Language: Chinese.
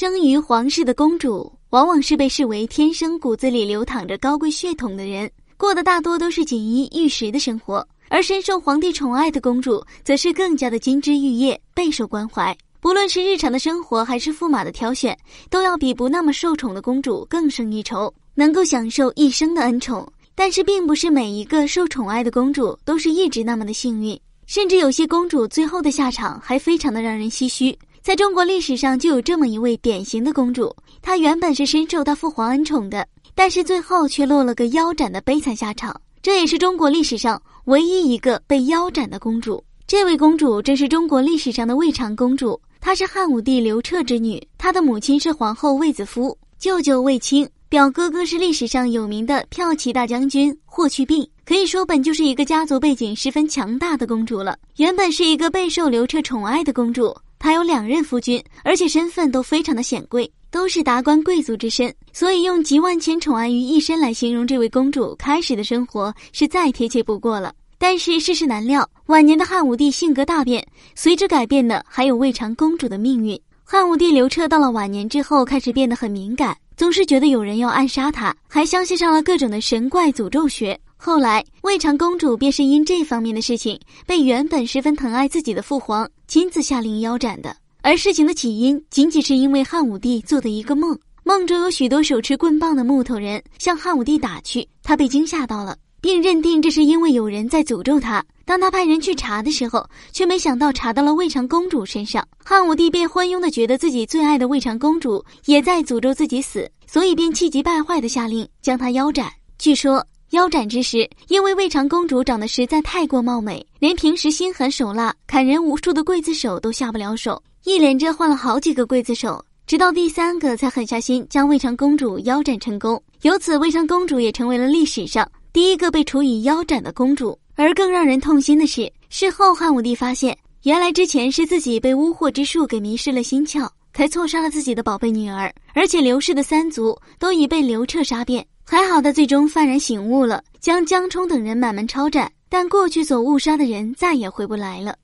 生于皇室的公主，往往是被视为天生骨子里流淌着高贵血统的人，过的大多都是锦衣玉食的生活；而深受皇帝宠爱的公主，则是更加的金枝玉叶，备受关怀。不论是日常的生活，还是驸马的挑选，都要比不那么受宠的公主更胜一筹，能够享受一生的恩宠。但是，并不是每一个受宠爱的公主都是一直那么的幸运，甚至有些公主最后的下场还非常的让人唏嘘。在中国历史上就有这么一位典型的公主，她原本是深受她父皇恩宠的，但是最后却落了个腰斩的悲惨下场。这也是中国历史上唯一一个被腰斩的公主。这位公主正是中国历史上的魏长公主，她是汉武帝刘彻之女，她的母亲是皇后卫子夫，舅舅卫青，表哥哥是历史上有名的骠骑大将军霍去病。可以说，本就是一个家族背景十分强大的公主了。原本是一个备受刘彻宠爱的公主。她有两任夫君，而且身份都非常的显贵，都是达官贵族之身，所以用集万千宠爱于一身来形容这位公主开始的生活是再贴切不过了。但是世事难料，晚年的汉武帝性格大变，随之改变的还有魏长公主的命运。汉武帝刘彻到了晚年之后，开始变得很敏感，总是觉得有人要暗杀他，还相信上了各种的神怪诅咒学。后来，魏长公主便是因这方面的事情，被原本十分疼爱自己的父皇亲自下令腰斩的。而事情的起因，仅仅是因为汉武帝做的一个梦，梦中有许多手持棍棒的木头人向汉武帝打去，他被惊吓到了，并认定这是因为有人在诅咒他。当他派人去查的时候，却没想到查到了魏长公主身上，汉武帝便昏庸的觉得自己最爱的魏长公主也在诅咒自己死，所以便气急败坏的下令将她腰斩。据说。腰斩之时，因为魏长公主长得实在太过貌美，连平时心狠手辣、砍人无数的刽子手都下不了手，一连着换了好几个刽子手，直到第三个才狠下心将魏长公主腰斩成功。由此，魏长公主也成为了历史上第一个被处以腰斩的公主。而更让人痛心的是，事后汉武帝发现，原来之前是自己被巫祸之术给迷失了心窍，才错杀了自己的宝贝女儿，而且刘氏的三族都已被刘彻杀遍。还好，他最终幡然醒悟了，将江冲等人满门抄斩。但过去所误杀的人再也回不来了。